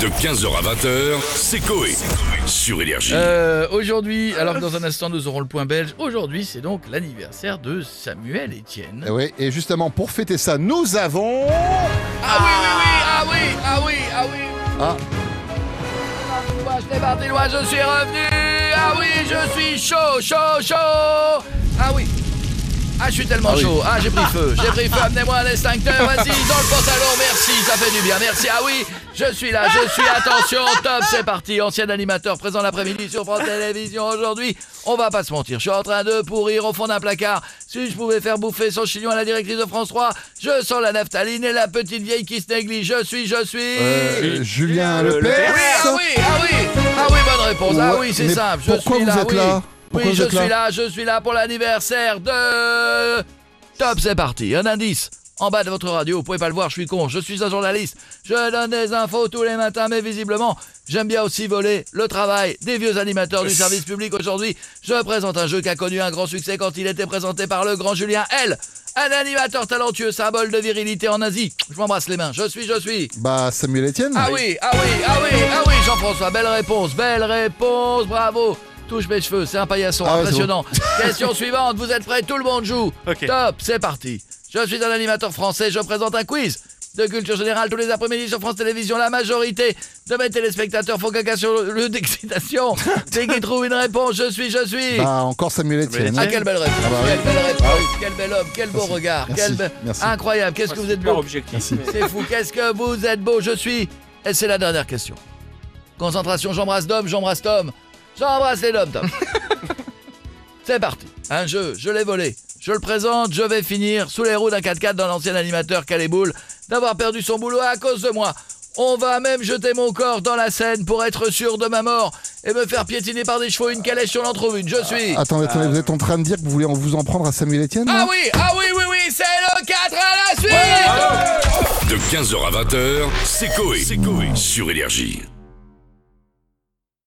De 15h à 20h, c'est Coé. Sur Énergie. Euh, aujourd'hui, alors que dans un instant nous aurons le point belge, aujourd'hui c'est donc l'anniversaire de Samuel Etienne. Eh Oui, et justement, pour fêter ça, nous avons... Ah oui, oui, oui, ah oui, ah oui, ah oui. Ah, Moi je suis parti loin, je suis revenu. Ah oui, je suis chaud, chaud, chaud. Ah. Ah, je suis tellement Ah oui. chaud. Ah, j'ai pris feu. J'ai pris feu. Amenez-moi un extincteur. Vas-y, dans le pantalon. Merci. Ça fait du bien. Merci. Ah oui, je suis là. Je suis. Attention. Top. C'est parti. Ancien animateur présent l'après-midi sur France Télévisions. Aujourd'hui, on va pas se mentir. Je suis en train de pourrir au fond d'un placard. Si je pouvais faire bouffer son chignon à la directrice de France 3, je sens la naphtaline et la petite vieille qui se néglige. Je suis, je suis. euh, Julien Lepers. Oui, ah oui, ah oui, ah oui, bonne réponse. Ah oui, c'est simple. Je pourquoi suis vous là, êtes oui. là? Pourquoi Oui, je suis là là, je suis là pour l'anniversaire de. Top, c'est parti. Un indice. En bas de votre radio, vous pouvez pas le voir, je suis con, je suis un journaliste. Je donne des infos tous les matins, mais visiblement, j'aime bien aussi voler le travail des vieux animateurs du service public. Aujourd'hui, je présente un jeu qui a connu un grand succès quand il était présenté par le grand Julien L. Un animateur talentueux, symbole de virilité en Asie. Je m'embrasse les mains. Je suis, je suis. Bah, Samuel Etienne. Ah oui, ah oui, ah oui, ah oui, Jean-François, belle réponse, belle réponse, bravo. Touche mes cheveux, c'est un paillasson, Ah ouais, impressionnant. Question suivante, vous êtes prêts, tout le monde joue. Top, c'est parti. Je suis un animateur français, je présente un quiz de culture générale tous les après-midi sur France Télévisions. La majorité de mes téléspectateurs font caca sur le le d'excitation. Dès qu'ils trouvent une réponse, je suis, je suis. Bah, encore Samuel Etienne. Ah, quelle belle réponse, Ah bah oui. quelle belle réponse, quel bel homme, quel beau Merci, regard, merci, quel be- merci. Incroyable, qu'est-ce que vous êtes beau. C'est fou, qu'est-ce que vous êtes beau, je suis. Et c'est la dernière question. Concentration, j'embrasse Dom, j'embrasse Tom. J'embrasse les Dom, Tom. c'est parti. Un jeu, je l'ai volé. Je le présente, je vais finir sous les roues d'un 4x4 dans l'ancien animateur Caléboule d'avoir perdu son boulot à cause de moi. On va même jeter mon corps dans la Seine pour être sûr de ma mort et me faire piétiner par des chevaux une calèche sur l'entrevue. Je suis. Attendez, attendez, vous êtes en train de dire que vous voulez en- vous en prendre à Samuel Etienne Ah oui, ah oui, oui, oui, c'est le 4 à la suite De 15h à 20h, c'est Coé. Sur Énergie.